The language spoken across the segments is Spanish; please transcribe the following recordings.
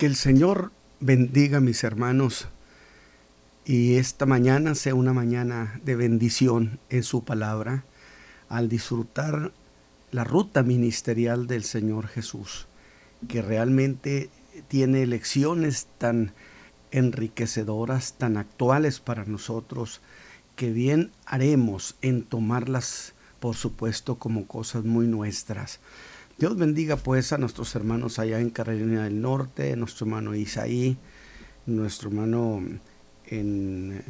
Que el Señor bendiga a mis hermanos y esta mañana sea una mañana de bendición en su palabra al disfrutar la ruta ministerial del Señor Jesús, que realmente tiene lecciones tan enriquecedoras, tan actuales para nosotros, que bien haremos en tomarlas, por supuesto, como cosas muy nuestras. Dios bendiga pues a nuestros hermanos allá en Carolina del Norte, nuestro hermano Isaí, nuestro hermano en,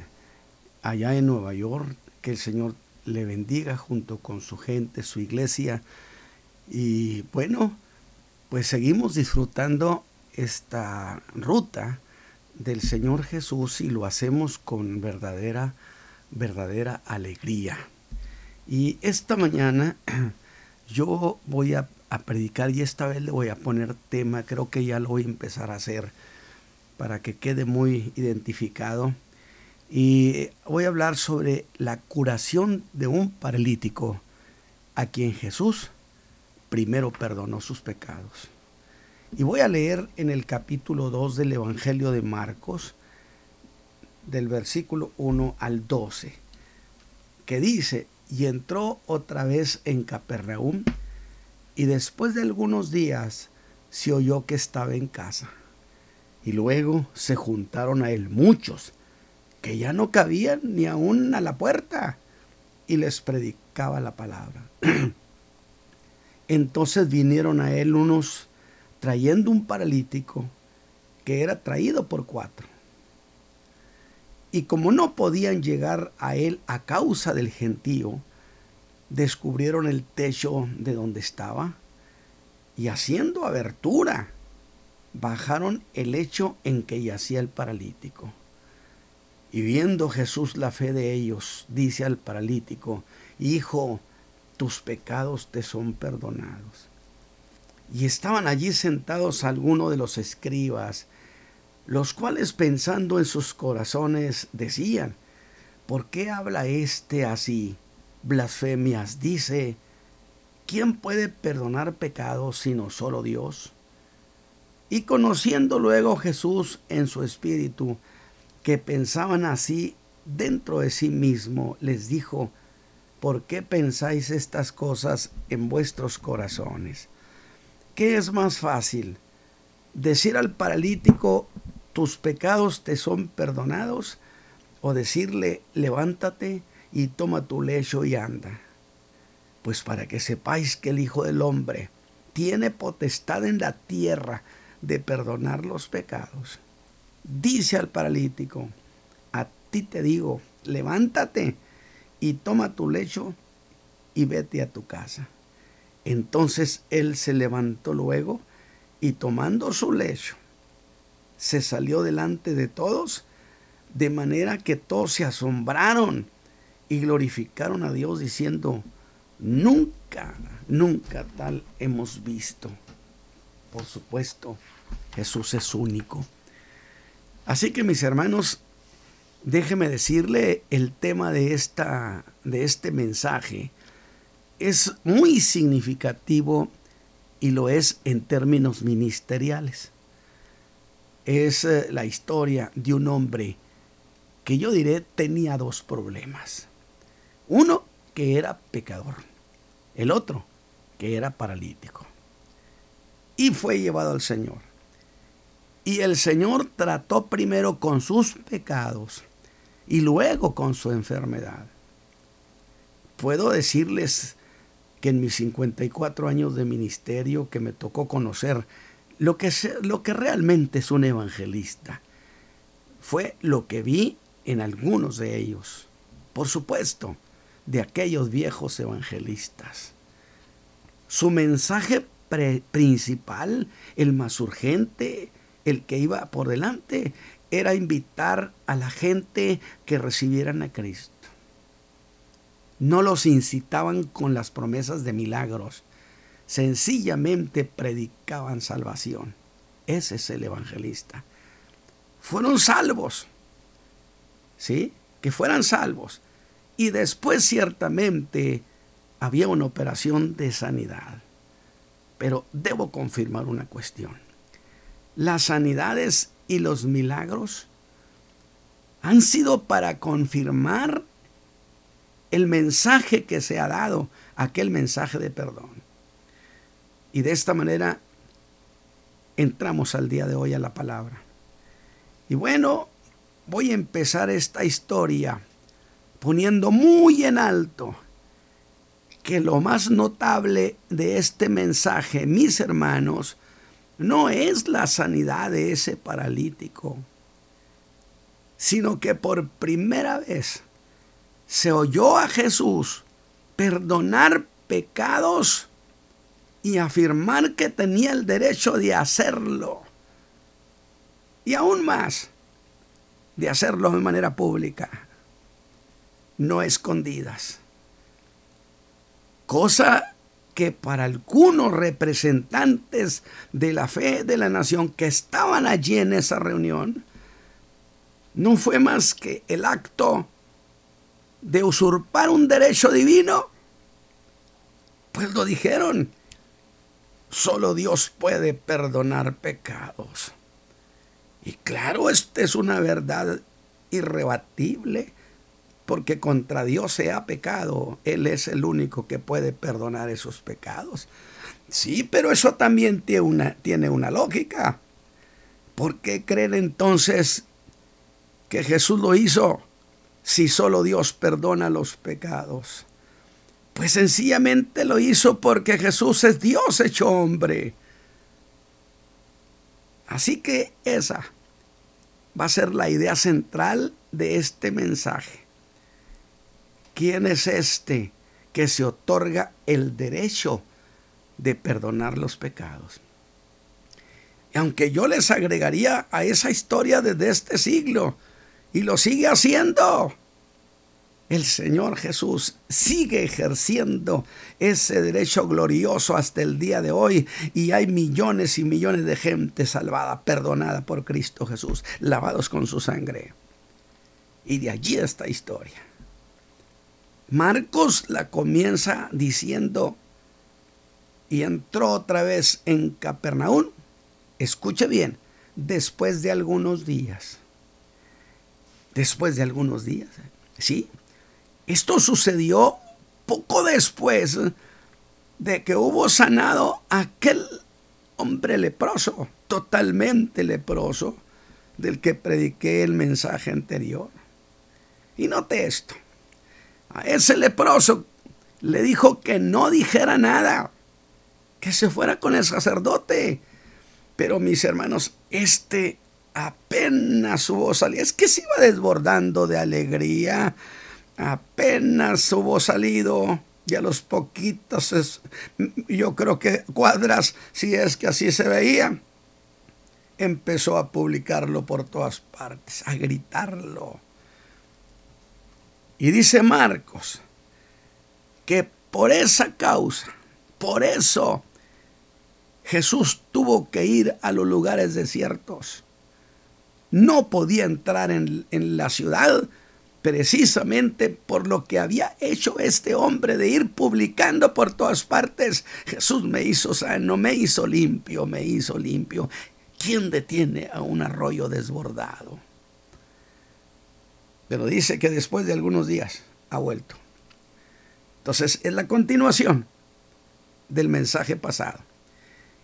allá en Nueva York, que el Señor le bendiga junto con su gente, su iglesia. Y bueno, pues seguimos disfrutando esta ruta del Señor Jesús y lo hacemos con verdadera, verdadera alegría. Y esta mañana yo voy a a predicar y esta vez le voy a poner tema, creo que ya lo voy a empezar a hacer para que quede muy identificado. Y voy a hablar sobre la curación de un paralítico a quien Jesús primero perdonó sus pecados. Y voy a leer en el capítulo 2 del Evangelio de Marcos, del versículo 1 al 12, que dice, y entró otra vez en Capernaum, y después de algunos días se oyó que estaba en casa. Y luego se juntaron a él muchos, que ya no cabían ni aún a la puerta, y les predicaba la palabra. Entonces vinieron a él unos trayendo un paralítico que era traído por cuatro. Y como no podían llegar a él a causa del gentío, descubrieron el techo de donde estaba y haciendo abertura bajaron el lecho en que yacía el paralítico. Y viendo Jesús la fe de ellos, dice al paralítico, Hijo, tus pecados te son perdonados. Y estaban allí sentados algunos de los escribas, los cuales pensando en sus corazones decían, ¿por qué habla éste así? Blasfemias. Dice, ¿quién puede perdonar pecados sino solo Dios? Y conociendo luego Jesús en su espíritu, que pensaban así dentro de sí mismo, les dijo, ¿por qué pensáis estas cosas en vuestros corazones? ¿Qué es más fácil? ¿Decir al paralítico, tus pecados te son perdonados? ¿O decirle, levántate, y toma tu lecho y anda. Pues para que sepáis que el Hijo del Hombre tiene potestad en la tierra de perdonar los pecados. Dice al paralítico, a ti te digo, levántate y toma tu lecho y vete a tu casa. Entonces él se levantó luego y tomando su lecho, se salió delante de todos, de manera que todos se asombraron y glorificaron a Dios diciendo, nunca, nunca tal hemos visto. Por supuesto, Jesús es único. Así que mis hermanos, déjeme decirle el tema de, esta, de este mensaje. Es muy significativo y lo es en términos ministeriales. Es eh, la historia de un hombre que yo diré tenía dos problemas. Uno que era pecador, el otro que era paralítico. Y fue llevado al Señor. Y el Señor trató primero con sus pecados y luego con su enfermedad. Puedo decirles que en mis 54 años de ministerio que me tocó conocer lo que, lo que realmente es un evangelista, fue lo que vi en algunos de ellos. Por supuesto, de aquellos viejos evangelistas. Su mensaje principal, el más urgente, el que iba por delante, era invitar a la gente que recibieran a Cristo. No los incitaban con las promesas de milagros, sencillamente predicaban salvación. Ese es el evangelista. Fueron salvos, ¿sí? Que fueran salvos. Y después ciertamente había una operación de sanidad. Pero debo confirmar una cuestión. las sanidades y los milagros han sido para confirmar el mensaje que se ha dado, aquel mensaje de perdón. Y de esta manera entramos al día de hoy a la palabra. Y bueno, voy a empezar esta historia poniendo muy en alto que lo más notable de este mensaje, mis hermanos, no es la sanidad de ese paralítico, sino que por primera vez se oyó a Jesús perdonar pecados y afirmar que tenía el derecho de hacerlo. Y aún más, de hacerlo de manera pública, no escondidas. Cosa que para algunos representantes de la fe de la nación que estaban allí en esa reunión, no fue más que el acto de usurpar un derecho divino. Pues lo dijeron, Solo Dios puede perdonar pecados. Y claro, esta es una verdad irrebatible, porque contra Dios se ha pecado. Él es el único que puede perdonar esos pecados. Sí, pero eso también tiene una, tiene una lógica. ¿Por qué creen entonces que Jesús lo hizo si solo Dios perdona los pecados? Pues sencillamente lo hizo porque Jesús es Dios hecho hombre. Así que esa va a ser la idea central de este mensaje. ¿Quién es este que se otorga el derecho de perdonar los pecados? Y aunque yo les agregaría a esa historia desde este siglo, y lo sigue haciendo, el Señor Jesús sigue ejerciendo ese derecho glorioso hasta el día de hoy y hay millones y millones de gente salvada, perdonada por Cristo Jesús, lavados con su sangre. Y de allí esta historia. Marcos la comienza diciendo, y entró otra vez en Capernaum, escuche bien, después de algunos días. Después de algunos días, ¿sí? Esto sucedió poco después de que hubo sanado aquel hombre leproso, totalmente leproso, del que prediqué el mensaje anterior. Y note esto. A ese leproso le dijo que no dijera nada, que se fuera con el sacerdote. Pero mis hermanos, este apenas hubo salida, es que se iba desbordando de alegría, apenas hubo salido y a los poquitos, yo creo que cuadras, si es que así se veía, empezó a publicarlo por todas partes, a gritarlo. Y dice Marcos que por esa causa, por eso Jesús tuvo que ir a los lugares desiertos. No podía entrar en, en la ciudad precisamente por lo que había hecho este hombre de ir publicando por todas partes. Jesús me hizo sano, me hizo limpio, me hizo limpio. ¿Quién detiene a un arroyo desbordado? Pero dice que después de algunos días ha vuelto. Entonces es la continuación del mensaje pasado.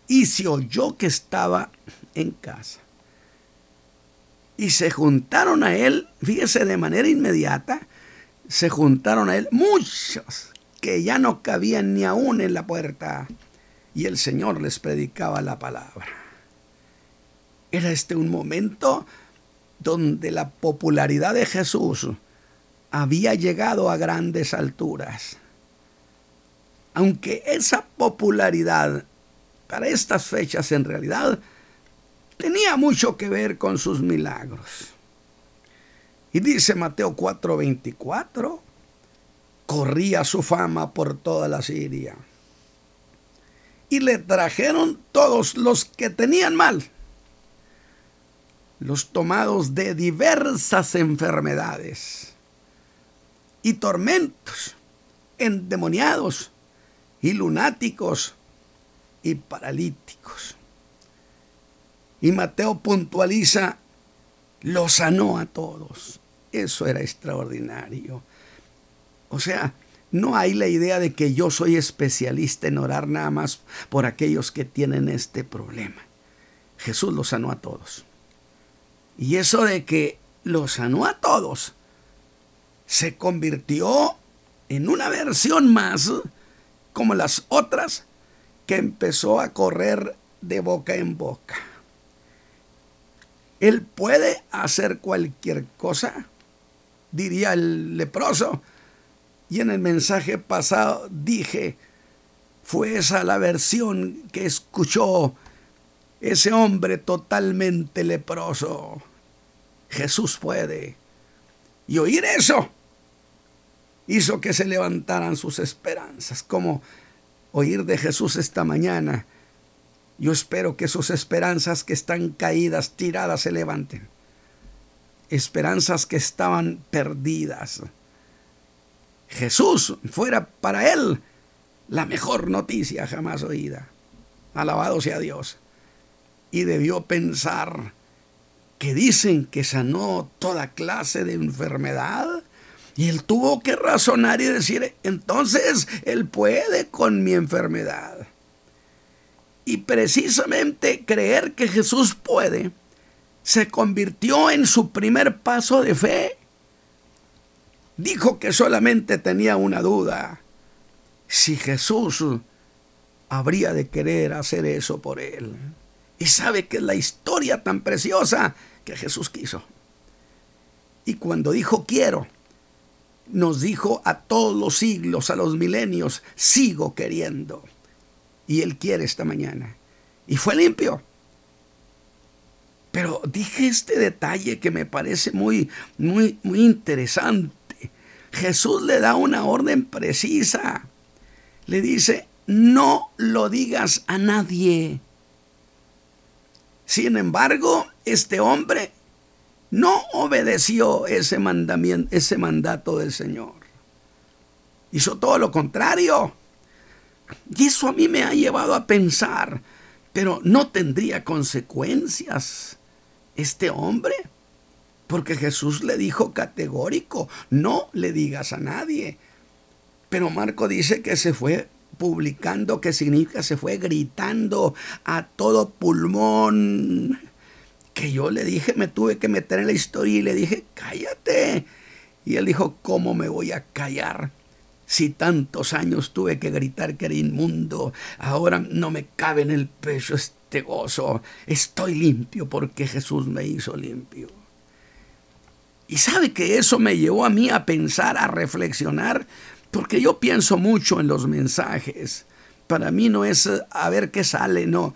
Y se oyó que estaba en casa y se juntaron a él, fíjese, de manera inmediata, se juntaron a él muchos que ya no cabían ni aún en la puerta y el Señor les predicaba la palabra. Era este un momento donde la popularidad de Jesús había llegado a grandes alturas. Aunque esa popularidad para estas fechas en realidad tenía mucho que ver con sus milagros. Y dice Mateo 4:24, corría su fama por toda la Siria. Y le trajeron todos los que tenían mal, los tomados de diversas enfermedades y tormentos, endemoniados y lunáticos y paralíticos Y Mateo puntualiza, lo sanó a todos. Eso era extraordinario. O sea, no hay la idea de que yo soy especialista en orar nada más por aquellos que tienen este problema. Jesús lo sanó a todos. Y eso de que lo sanó a todos se convirtió en una versión más como las otras que empezó a correr de boca en boca. Él puede hacer cualquier cosa, diría el leproso. Y en el mensaje pasado dije, fue esa la versión que escuchó ese hombre totalmente leproso. Jesús puede. Y oír eso hizo que se levantaran sus esperanzas, como oír de Jesús esta mañana. Yo espero que sus esperanzas que están caídas, tiradas, se levanten. Esperanzas que estaban perdidas. Jesús fuera para él la mejor noticia jamás oída. Alabado sea Dios. Y debió pensar que dicen que sanó toda clase de enfermedad y él tuvo que razonar y decir, entonces Él puede con mi enfermedad. Y precisamente creer que Jesús puede se convirtió en su primer paso de fe. Dijo que solamente tenía una duda, si Jesús habría de querer hacer eso por él. Y sabe que es la historia tan preciosa que Jesús quiso. Y cuando dijo quiero, nos dijo a todos los siglos, a los milenios, sigo queriendo. Y Él quiere esta mañana. Y fue limpio. Pero dije este detalle que me parece muy, muy, muy interesante. Jesús le da una orden precisa. Le dice, no lo digas a nadie. Sin embargo, este hombre no obedeció ese mandamiento, ese mandato del Señor. Hizo todo lo contrario. Y eso a mí me ha llevado a pensar, pero no tendría consecuencias este hombre, porque Jesús le dijo categórico, no le digas a nadie. Pero Marco dice que se fue publicando, que significa se fue gritando a todo pulmón que yo le dije, me tuve que meter en la historia y le dije, cállate. Y él dijo, ¿cómo me voy a callar? Si tantos años tuve que gritar que era inmundo, ahora no me cabe en el pecho este gozo. Estoy limpio porque Jesús me hizo limpio. Y sabe que eso me llevó a mí a pensar, a reflexionar, porque yo pienso mucho en los mensajes. Para mí no es a ver qué sale, no.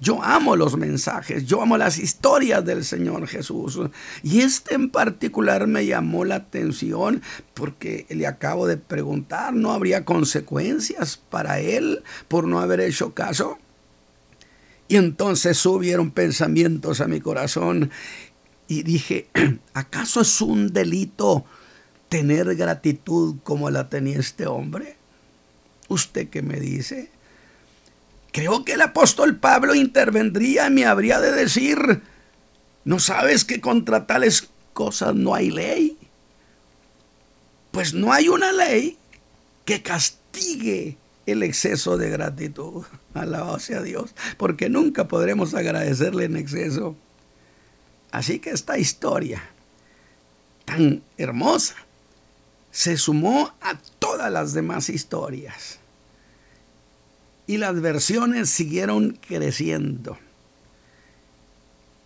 Yo amo los mensajes, yo amo las historias del Señor Jesús. Y este en particular me llamó la atención porque le acabo de preguntar, ¿no habría consecuencias para él por no haber hecho caso? Y entonces subieron pensamientos a mi corazón y dije, ¿acaso es un delito tener gratitud como la tenía este hombre? ¿Usted qué me dice? Creo que el apóstol Pablo intervendría y me habría de decir, ¿no sabes que contra tales cosas no hay ley? Pues no hay una ley que castigue el exceso de gratitud. Alabado sea Dios, porque nunca podremos agradecerle en exceso. Así que esta historia tan hermosa se sumó a todas las demás historias y las versiones siguieron creciendo.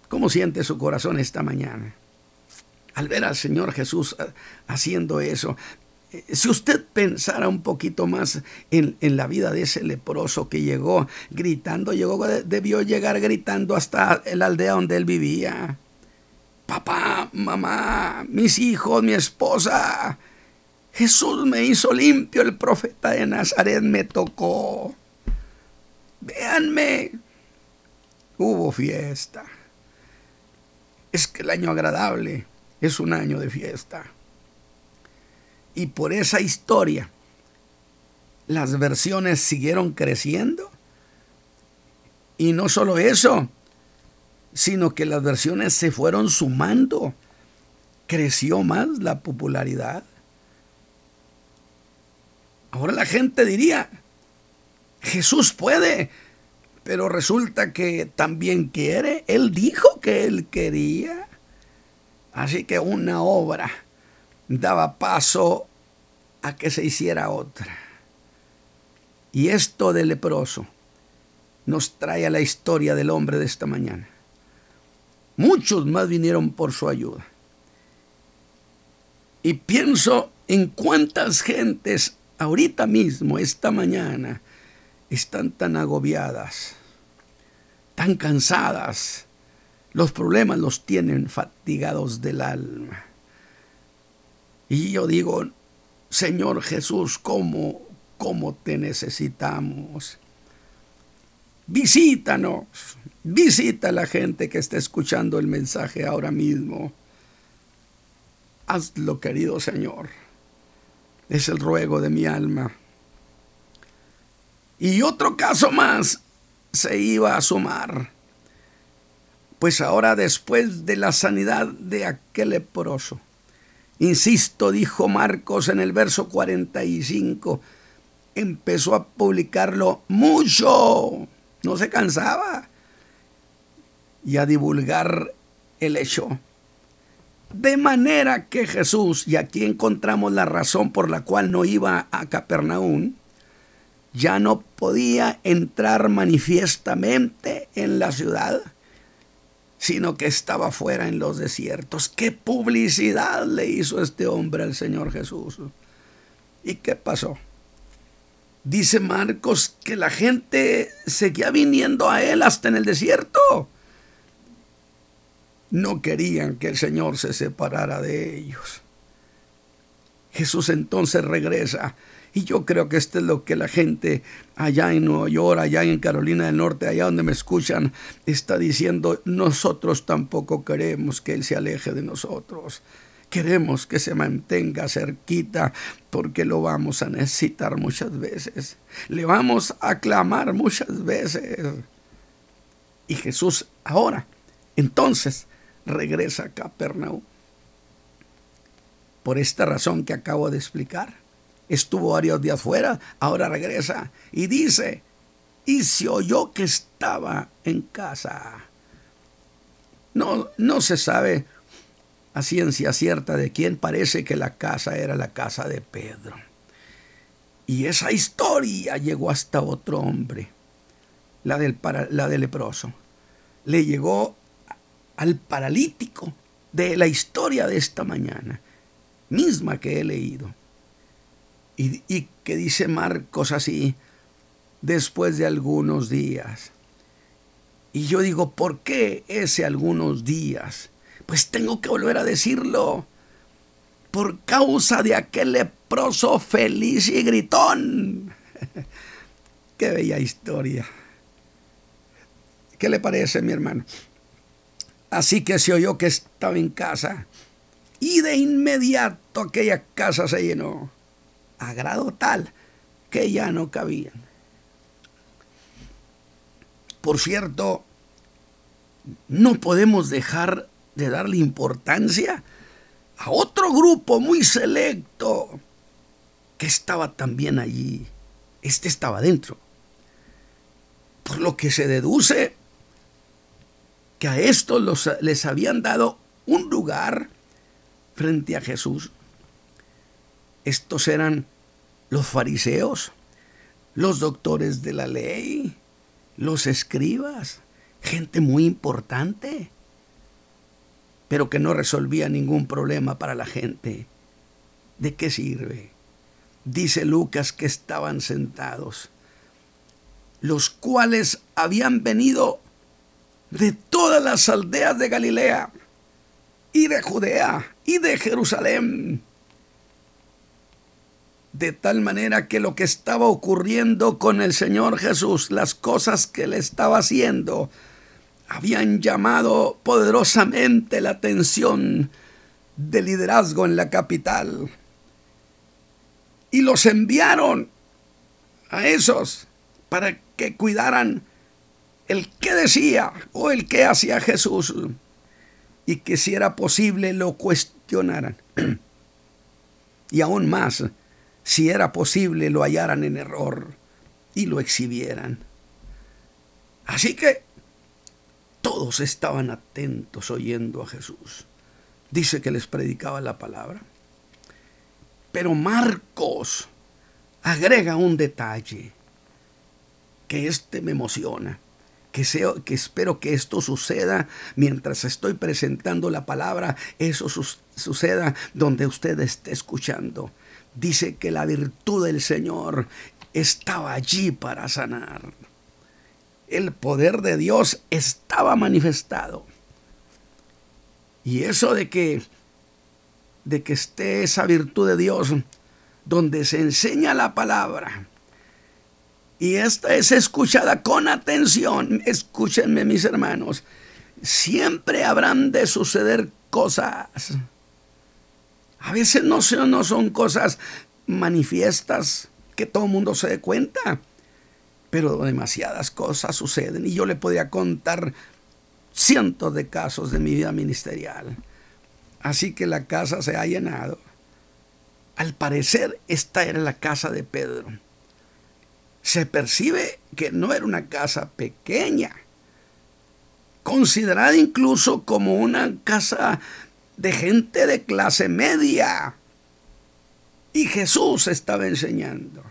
¿Cómo siente su corazón esta mañana? Al ver al Señor Jesús eh, haciendo eso, eh, si usted pensara un poquito más en, la vida de ese leproso que llegó gritando, llegó, debió llegar gritando hasta la aldea donde él vivía. Papá, mamá, mis hijos, mi esposa. Jesús me hizo limpio, el profeta de Nazaret me tocó. Véanme. Hubo fiesta. Es que el año agradable es un año de fiesta. Y por esa historia, las versiones siguieron creciendo. Y no solo eso, sino que las versiones se fueron sumando. Creció más la popularidad. Ahora la gente diría, Jesús puede, pero resulta que también quiere. Él dijo que él quería. Así que una obra daba paso a que se hiciera otra. Y esto de leproso nos trae a la historia del hombre de esta mañana. Muchos más vinieron por su ayuda. Y pienso en cuántas gentes ahorita mismo, esta mañana, están tan agobiadas, tan cansadas. Los problemas los tienen fatigados del alma. Y yo digo, Señor Jesús, ¿cómo, cómo te necesitamos? Visítanos, visita a la gente que está escuchando el mensaje ahora mismo. Hazlo, querido Señor. Es el ruego de mi alma. Y otro caso más se iba a sumar. Pues ahora después de la sanidad de aquel leproso, insisto, dijo Marcos en el verso 45, empezó a publicarlo mucho, no se cansaba, y a divulgar el hecho. De manera que Jesús, y aquí encontramos la razón por la cual no iba a Capernaum, ya no podía entrar manifiestamente en la ciudad, sino que estaba fuera en los desiertos. ¿Qué publicidad le hizo este hombre al Señor Jesús? ¿Y qué pasó? Dice Marcos que la gente seguía viniendo a él hasta en el desierto. No querían que el Señor se separara de ellos. Jesús entonces regresa y yo creo que esto es lo que la gente allá en Nueva York, allá en Carolina del Norte, allá donde me escuchan, está diciendo, nosotros tampoco queremos que Él se aleje de nosotros. Queremos que se mantenga cerquita porque lo vamos a necesitar muchas veces. Le vamos a clamar muchas veces. Y Jesús ahora, entonces, regresa a Capernaum. Por esta razón que acabo de explicar estuvo varios días fuera, ahora regresa y dice, y se oyó que estaba en casa. No, no se sabe a ciencia cierta de quién parece que la casa era la casa de Pedro. Y esa historia llegó hasta otro hombre, la del, la del leproso. Le llegó al paralítico de la historia de esta mañana, misma que he leído. Y, que dice Marcos así, después de algunos días. Y yo digo, ¿por qué ese algunos días? Pues tengo que volver a decirlo. Por causa de aquel leproso feliz y gritón. Qué bella historia. ¿Qué le parece, mi hermano? Así que se oyó que estaba en casa. Y de inmediato aquella casa se llenó a grado tal que ya no cabían. Por cierto, no podemos dejar de darle importancia a otro grupo muy selecto que estaba también allí. Este estaba dentro. Por lo que se deduce que a estos les habían dado un lugar frente a Jesús estos eran los fariseos, los doctores de la ley, los escribas, gente muy importante, pero que no resolvía ningún problema para la gente. ¿De qué sirve? Dice Lucas que estaban sentados, los cuales habían venido de todas las aldeas de Galilea y de Judea y de Jerusalén de tal manera que lo que estaba ocurriendo con el Señor Jesús, las cosas que le estaba haciendo, habían llamado poderosamente la atención del liderazgo en la capital. Y los enviaron a esos para que cuidaran el qué decía o el qué hacía Jesús y que si era posible lo cuestionaran. y aún más, si era posible lo hallaran en error y lo exhibieran. Así que todos estaban atentos oyendo a Jesús. Dice que les predicaba la palabra. Pero Marcos agrega un detalle que este me emociona. Que, que espero que esto suceda mientras estoy presentando la palabra, eso suceda donde usted esté escuchando. Dice que la virtud del Señor estaba allí para sanar. El poder de Dios estaba manifestado. Y eso de que de que esté esa virtud de Dios donde se enseña la palabra. Y esta es escuchada con atención. Escúchenme mis hermanos. Siempre habrán de suceder cosas. A veces no son, no son cosas manifiestas que todo el mundo se dé cuenta. Pero demasiadas cosas suceden. Y yo le podría contar cientos de casos de mi vida ministerial. Así que la casa se ha llenado. Al parecer, esta era la casa de Pedro. Se percibe que no era una casa pequeña, considerada incluso como una casa de gente de clase media. Y Jesús estaba enseñando.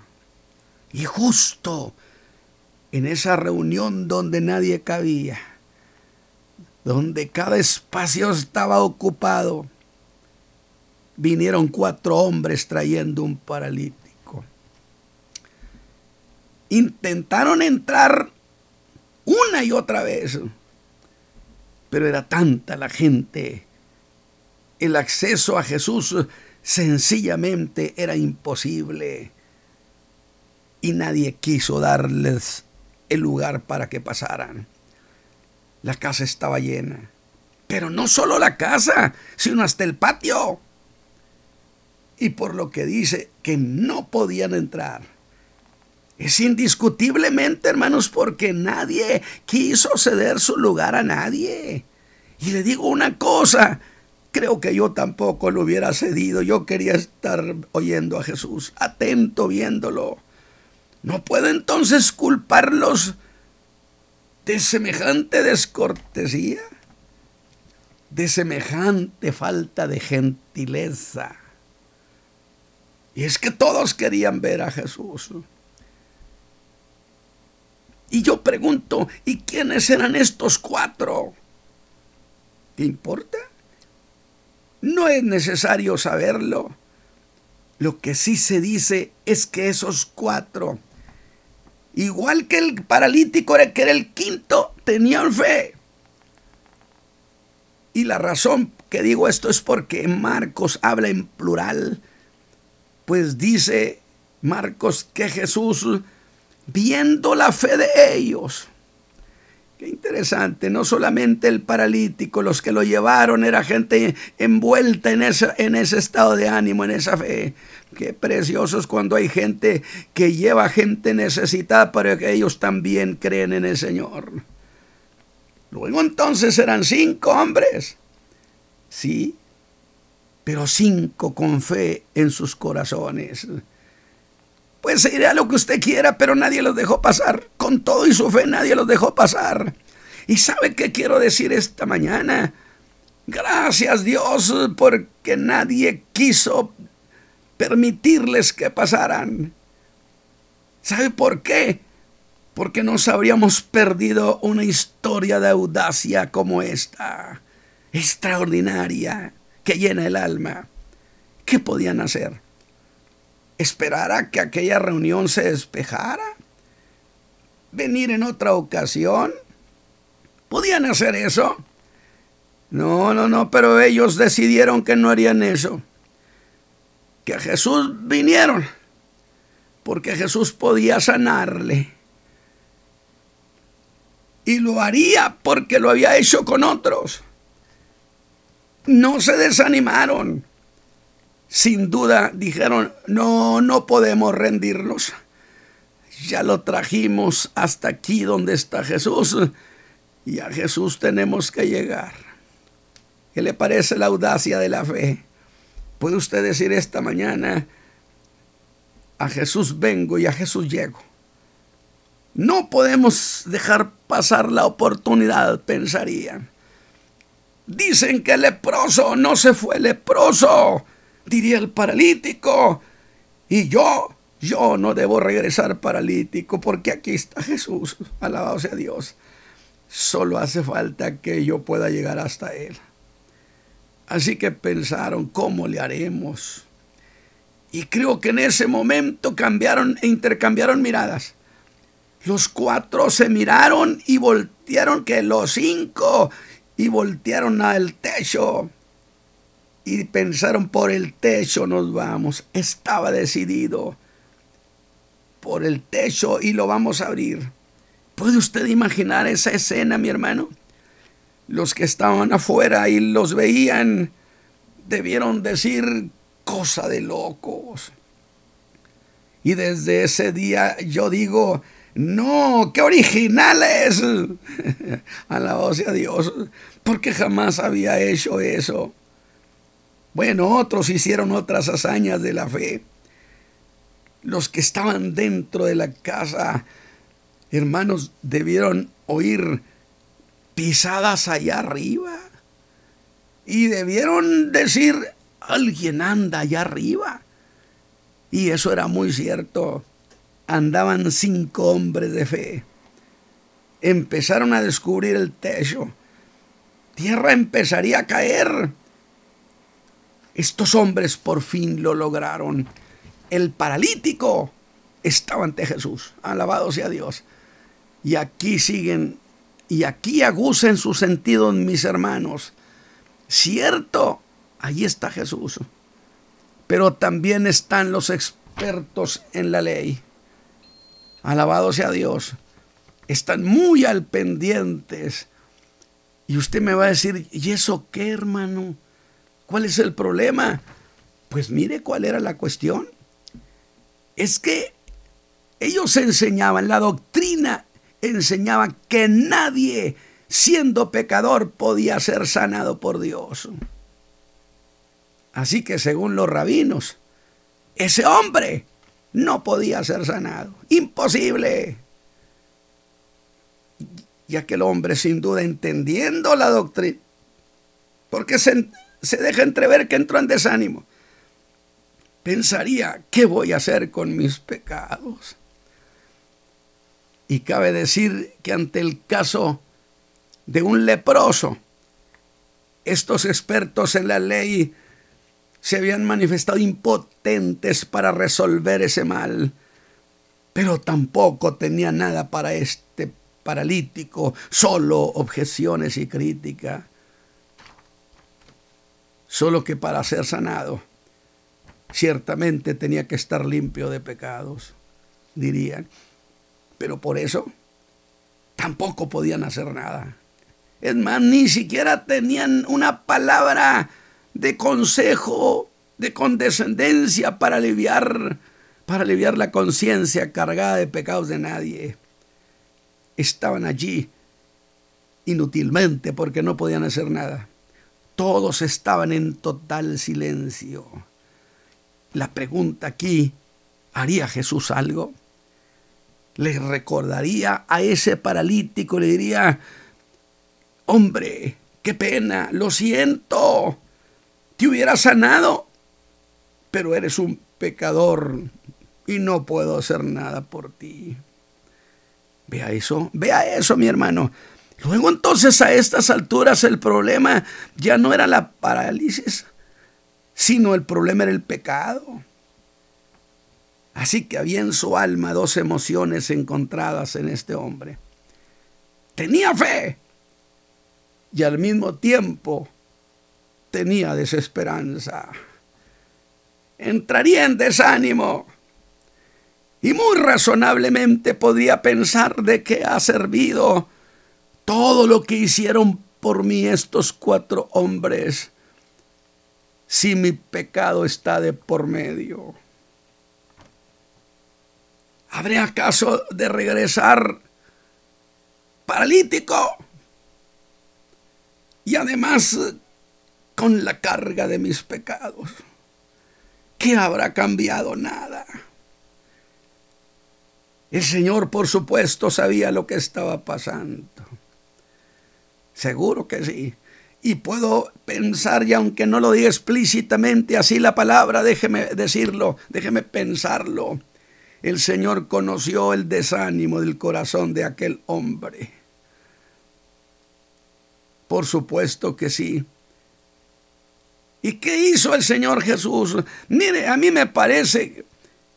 Y justo en esa reunión donde nadie cabía, donde cada espacio estaba ocupado, vinieron cuatro hombres trayendo un paralítico. Intentaron entrar una y otra vez, pero era tanta la gente. El acceso a Jesús sencillamente era imposible y nadie quiso darles el lugar para que pasaran. La casa estaba llena. Pero no solo la casa, sino hasta el patio. Y por lo que dice que no podían entrar. Es indiscutiblemente, hermanos, porque nadie quiso ceder su lugar a nadie. Y le digo una cosa, creo que yo tampoco lo hubiera cedido. Yo quería estar oyendo a Jesús, atento viéndolo. No puedo entonces culparlos de semejante descortesía, de semejante falta de gentileza. Y es que todos querían ver a Jesús. Y yo pregunto, ¿y quiénes eran estos cuatro? ¿Qué importa? No es necesario saberlo. Lo que sí se dice es que esos cuatro igual que el paralítico que era el quinto, tenían fe. Y la razón que digo esto es porque Marcos habla en plural, pues dice Marcos que Jesús, viendo la fe de ellos, Qué interesante, no solamente el paralítico, los que lo llevaron era gente envuelta en, en ese estado de ánimo, en esa fe. Qué precioso es cuando hay gente que lleva gente necesitada para que ellos también creen en el Señor. Luego entonces eran cinco hombres. Sí, pero cinco con fe en sus corazones. Pues se irá lo que usted quiera, pero nadie los dejó pasar. Con todo y su fe nadie los dejó pasar. ¿Y sabe qué quiero decir esta mañana? Gracias Dios porque nadie quiso permitirles que pasaran. ¿Sabe por qué? Porque nos habríamos perdido una historia de audacia como esta, extraordinaria, que llena el alma. ¿Qué podían hacer? Esperar a que aquella reunión se despejara, venir en otra ocasión. ¿Podían hacer eso? No, no, no, pero ellos decidieron que no harían eso. Que a Jesús vinieron, porque Jesús podía sanarle. Y lo haría porque lo había hecho con otros. No se desanimaron sin duda dijeron, no, no podemos rendirnos. ya lo trajimos hasta aquí donde está Jesús y a Jesús tenemos que llegar. ¿Qué le parece la audacia de la fe? ¿Puede usted decir esta mañana, a Jesús vengo y a Jesús llego? No podemos dejar pasar la oportunidad, pensarían. Dicen que leproso no se fue leproso, diría el paralítico. Y yo, yo no debo regresar paralítico porque aquí está Jesús, alabado sea Dios. Solo hace falta que yo pueda llegar hasta Él. Así que pensaron, ¿cómo le haremos? Y creo que en ese momento cambiaron e intercambiaron miradas. Los cuatro se miraron y voltearon que los cinco y voltearon al techo y pensaron por el techo nos vamos. Estaba decidido por el techo y lo vamos a abrir. ¿Puede usted imaginar esa escena, mi hermano? Los que estaban afuera y los veían debieron decir cosa de locos. Y desde ese día yo digo, no, qué originales. Alabado sea Dios, porque jamás había hecho eso. Bueno, otros hicieron otras hazañas de la fe. Los que estaban dentro de la casa hermanos, debieron oír pisadas allá arriba. Y debieron decir, alguien anda allá arriba. Y eso era muy cierto. Andaban cinco hombres de fe. Empezaron a descubrir el techo. Tierra empezaría a caer. Estos hombres por fin lo lograron. El paralítico estaba ante Jesús. Alabado sea Dios. Y aquí siguen, y aquí agucen su sentido mis hermanos. Cierto, allí está Jesús. Pero también están los expertos en la ley. Alabado sea Dios. Están muy al pendientes. Y usted me va a decir, ¿y eso qué, hermano? ¿Cuál es el problema? Pues mire cuál era la cuestión. Es que ellos enseñaban la doctrina enseñaba que nadie, siendo pecador, podía ser sanado por Dios. Así que según los rabinos, ese hombre no podía ser sanado. Imposible. Ya que el hombre, sin duda, entendiendo la doctrina, porque se, se deja entrever que entró en desánimo, pensaría, ¿qué voy a hacer con mis pecados? Y cabe decir que ante el caso de un leproso, estos expertos en la ley se habían manifestado impotentes para resolver ese mal, pero tampoco tenía nada para este paralítico, solo objeciones y crítica. Solo que para ser sanado, ciertamente tenía que estar limpio de pecados, dirían pero por eso tampoco podían hacer nada. Es más, ni siquiera tenían una palabra de consejo, de condescendencia para aliviar, para aliviar la conciencia cargada de pecados de nadie. Estaban allí inútilmente porque no podían hacer nada. Todos estaban en total silencio. La pregunta aquí, ¿haría Jesús algo? le recordaría a ese paralítico, le diría, hombre, qué pena, lo siento, te hubiera sanado, pero eres un pecador y no puedo hacer nada por ti. Vea eso, vea eso, mi hermano. Luego entonces a estas alturas el problema ya no era la parálisis, sino el problema era el pecado. Así que había en su alma dos emociones encontradas en este hombre. Tenía fe y al mismo tiempo tenía desesperanza. Entraría en desánimo y muy razonablemente podía pensar de qué ha servido todo lo que hicieron por mí estos cuatro hombres si mi pecado está de por medio. ¿Habré acaso de regresar paralítico? Y además con la carga de mis pecados. ¿Qué habrá cambiado? Nada. El Señor, por supuesto, sabía lo que estaba pasando. Seguro que sí. Y puedo pensar, y aunque no lo diga explícitamente así la palabra, déjeme decirlo, déjeme pensarlo. El Señor conoció el desánimo del corazón de aquel hombre. Por supuesto que sí. ¿Y qué hizo el Señor Jesús? Mire, a mí me parece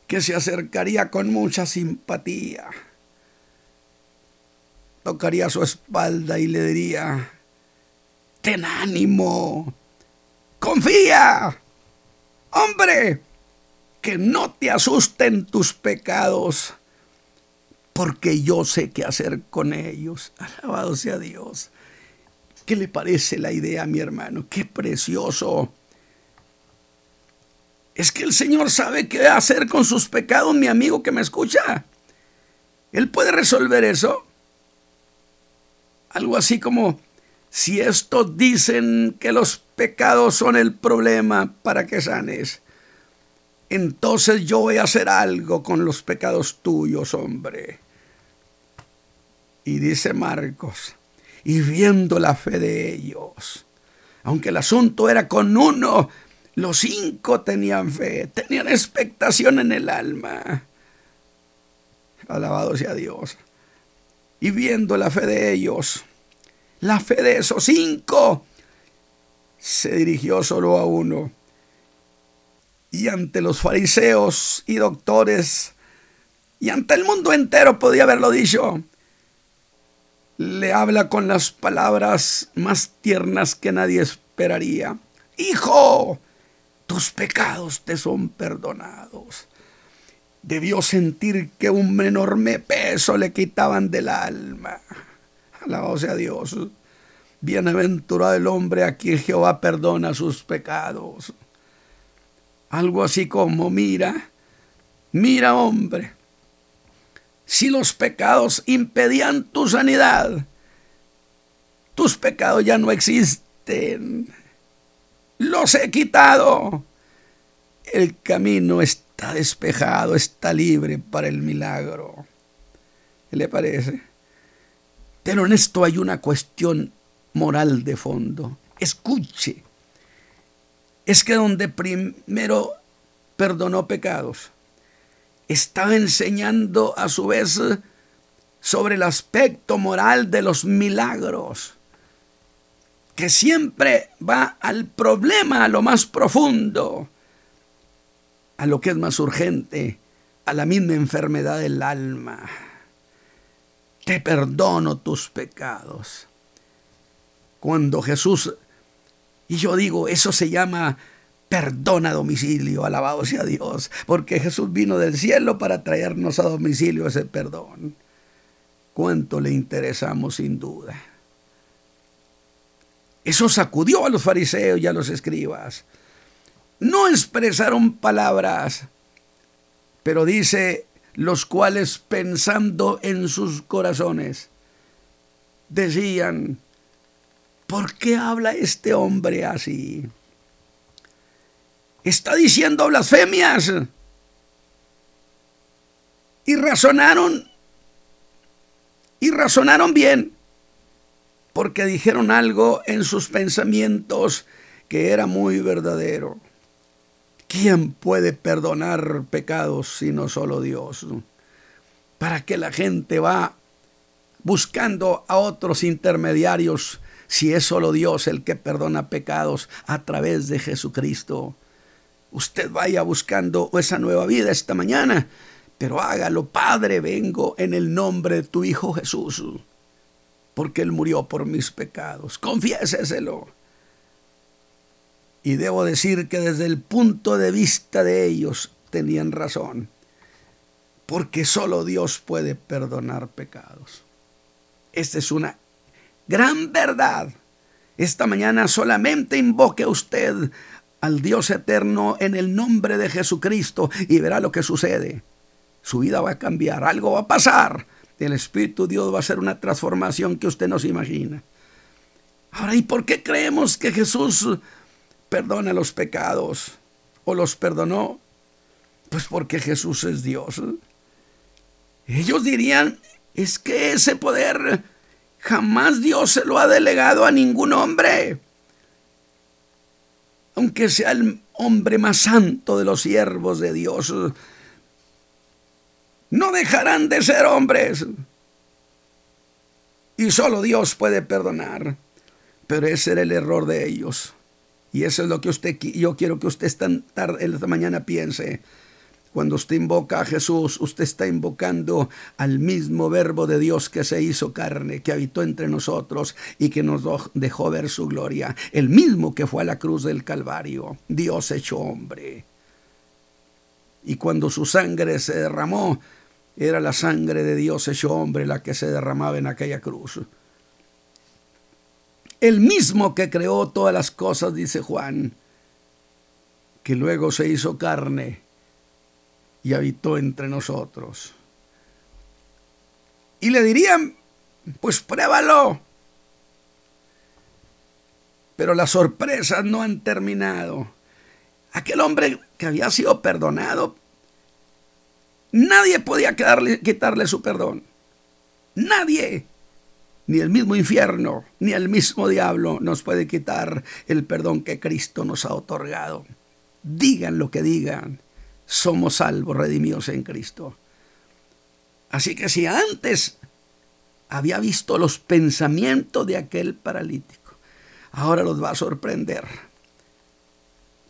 que se acercaría con mucha simpatía. Tocaría su espalda y le diría, ten ánimo, confía, hombre, que no te asusten tus pecados, porque yo sé qué hacer con ellos. Alabado sea Dios. ¿Qué le parece la idea, mi hermano? Qué precioso. Es que el Señor sabe qué hacer con sus pecados, mi amigo que me escucha. Él puede resolver eso. Algo así como, si estos dicen que los pecados son el problema para que sanes, entonces yo voy a hacer algo con los pecados tuyos, hombre. Y dice Marcos, y viendo la fe de ellos, aunque el asunto era con uno, los cinco tenían fe, tenían expectación en el alma. Alabado sea Dios. Y viendo la fe de ellos, la fe de esos cinco, se dirigió solo a uno. Y ante los fariseos y doctores, y ante el mundo entero podía haberlo dicho, le habla con las palabras más tiernas que nadie esperaría. Hijo, tus pecados te son perdonados. Debió sentir que un enorme peso le quitaban del alma. Alabado sea Dios. Bienaventurado el hombre a quien Jehová perdona sus pecados. Algo así como, mira, mira hombre, si los pecados impedían tu sanidad, tus pecados ya no existen los he quitado. El camino está despejado, está libre para el milagro. ¿Qué le parece? Pero en esto hay una cuestión moral de fondo. Escuche. Es que donde primero perdonó pecados, estaba enseñando a su vez sobre el aspecto moral de los milagros que siempre va al problema, a lo más profundo, a lo que es más urgente, a la misma enfermedad del alma. Te perdono tus pecados. Cuando Jesús, y yo digo, eso se llama perdón a domicilio, alabado sea Dios, porque Jesús vino del cielo para traernos a domicilio ese perdón. ¿Cuánto le interesamos sin duda? Eso sacudió a los fariseos y a los escribas. No expresaron palabras, pero dice los cuales pensando en sus corazones, decían, ¿por qué habla este hombre así? Está diciendo blasfemias. Y razonaron, y razonaron bien porque dijeron algo en sus pensamientos que era muy verdadero. ¿Quién puede perdonar pecados sino solo Dios? ¿Para qué la gente va buscando a otros intermediarios si es solo Dios el que perdona pecados a través de Jesucristo? Usted vaya buscando esa nueva vida esta mañana, pero hágalo, Padre, vengo en el nombre de tu Hijo Jesús porque Él murió por mis pecados. Confiéseselo. Y debo decir que desde el punto de vista de ellos tenían razón, porque solo Dios puede perdonar pecados. Esta es una gran verdad. Esta mañana solamente invoque a usted al Dios eterno en el nombre de Jesucristo y verá lo que sucede. Su vida va a cambiar, algo va a pasar. El Espíritu Dios va a hacer una transformación que usted no se imagina. Ahora, ¿y por qué creemos que Jesús perdona los pecados o los perdonó? Pues porque Jesús es Dios. Ellos dirían, es que ese poder jamás Dios se lo ha delegado a ningún hombre. Aunque sea el hombre más santo de los siervos de Dios, no dejarán de ser hombres. Y solo Dios puede perdonar. Pero ese era el error de ellos. Y eso es lo que usted, yo quiero que usted esta, tarde, esta mañana piense. Cuando usted invoca a Jesús, usted está invocando al mismo verbo de Dios que se hizo carne, que habitó entre nosotros y que nos dejó ver su gloria. El mismo que fue a la cruz del Calvario. Dios hecho hombre. Y cuando su sangre se derramó, era la sangre de Dios hecho hombre la que se derramaba en aquella cruz. El mismo que creó todas las cosas, dice Juan, que luego se hizo carne y habitó entre nosotros. Y le dirían, pues pruébalo. Pero las sorpresas no han terminado. Aquel hombre que había sido perdonado Nadie podía quitarle su perdón. Nadie. Ni el mismo infierno, ni el mismo diablo nos puede quitar el perdón que Cristo nos ha otorgado. Digan lo que digan, somos salvos, redimidos en Cristo. Así que si antes había visto los pensamientos de aquel paralítico, ahora los va a sorprender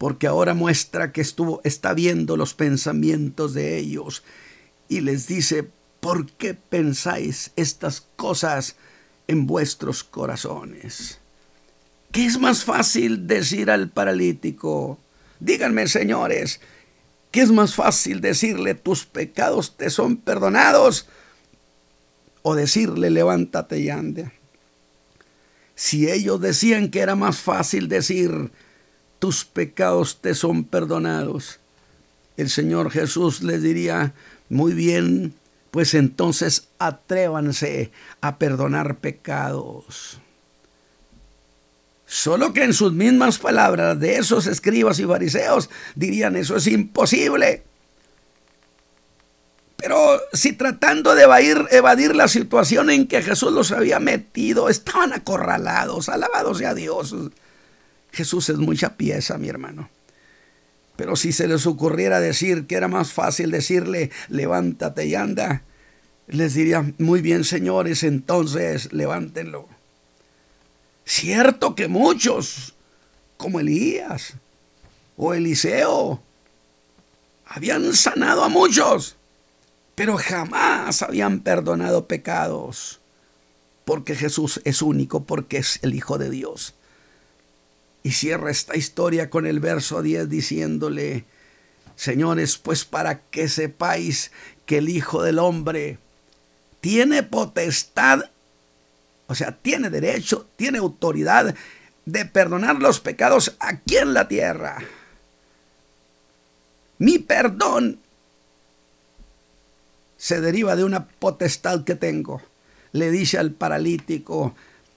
porque ahora muestra que estuvo, está viendo los pensamientos de ellos y les dice, ¿por qué pensáis estas cosas en vuestros corazones? ¿Qué es más fácil decir al paralítico? Díganme, señores, ¿qué es más fácil decirle tus pecados te son perdonados? O decirle levántate y ande. Si ellos decían que era más fácil decir tus pecados te son perdonados. El Señor Jesús les diría, muy bien, pues entonces atrévanse a perdonar pecados. Solo que en sus mismas palabras de esos escribas y fariseos dirían, eso es imposible. Pero si tratando de evadir, evadir, la situación en que Jesús los había metido, estaban acorralados, alabados sea Dios. Jesús es mucha pieza, mi hermano. Pero si se les ocurriera decir que era más fácil decirle, levántate y anda, les diría, muy bien señores, entonces levántenlo. Cierto que muchos, como Elías o Eliseo, habían sanado a muchos, pero jamás habían perdonado pecados, porque Jesús es único, porque es el Hijo de Dios. Y cierra esta historia con el verso 10 diciéndole, Señores, pues para que sepáis que el Hijo del Hombre tiene potestad, o sea, tiene derecho, tiene autoridad de perdonar los pecados aquí en la tierra. Mi perdón se deriva de una potestad que tengo. Le dice al paralítico,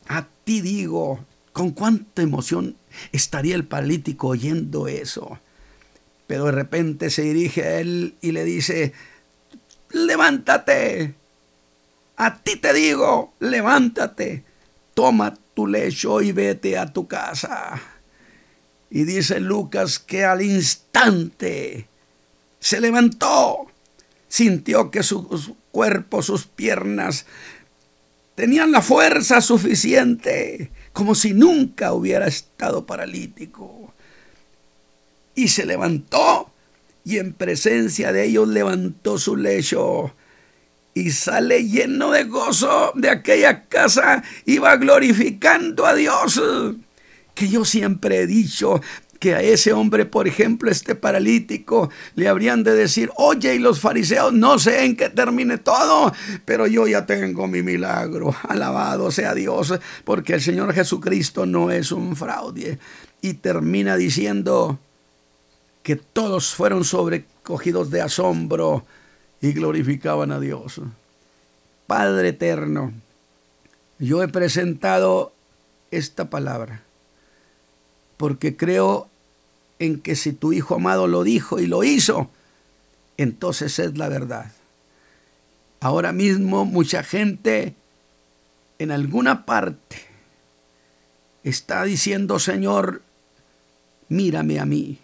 a ti digo, con cuánta emoción estaría el paralítico oyendo eso. Pero de repente se dirige a él y le dice, levántate, a ti te digo, levántate, toma tu lecho y vete a tu casa. Y dice Lucas que al instante se levantó, sintió que su cuerpo, sus piernas, tenían la fuerza suficiente como si nunca hubiera estado paralítico. Y se levantó y en presencia de ellos levantó su lecho y sale lleno de gozo de aquella casa, iba glorificando a Dios. Que yo siempre he dicho, que a ese hombre, por ejemplo, este paralítico, le habrían de decir, oye, y los fariseos, no sé en qué termine todo, pero yo ya tengo mi milagro. Alabado sea Dios, porque el Señor Jesucristo no es un fraude. Y termina diciendo que todos fueron sobrecogidos de asombro y glorificaban a Dios. Padre eterno, yo he presentado esta palabra porque creo en que si tu Hijo amado lo dijo y lo hizo, entonces es la verdad. Ahora mismo mucha gente en alguna parte está diciendo, Señor, mírame a mí,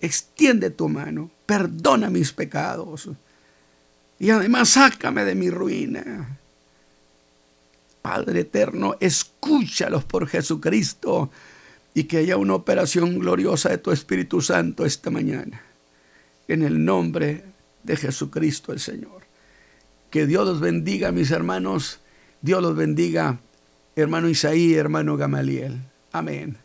extiende tu mano, perdona mis pecados y además sácame de mi ruina. Padre eterno, escúchalos por Jesucristo y que haya una operación gloriosa de tu Espíritu Santo esta mañana. En el nombre de Jesucristo el Señor. Que Dios los bendiga, mis hermanos. Dios los bendiga, hermano Isaí, hermano Gamaliel. Amén.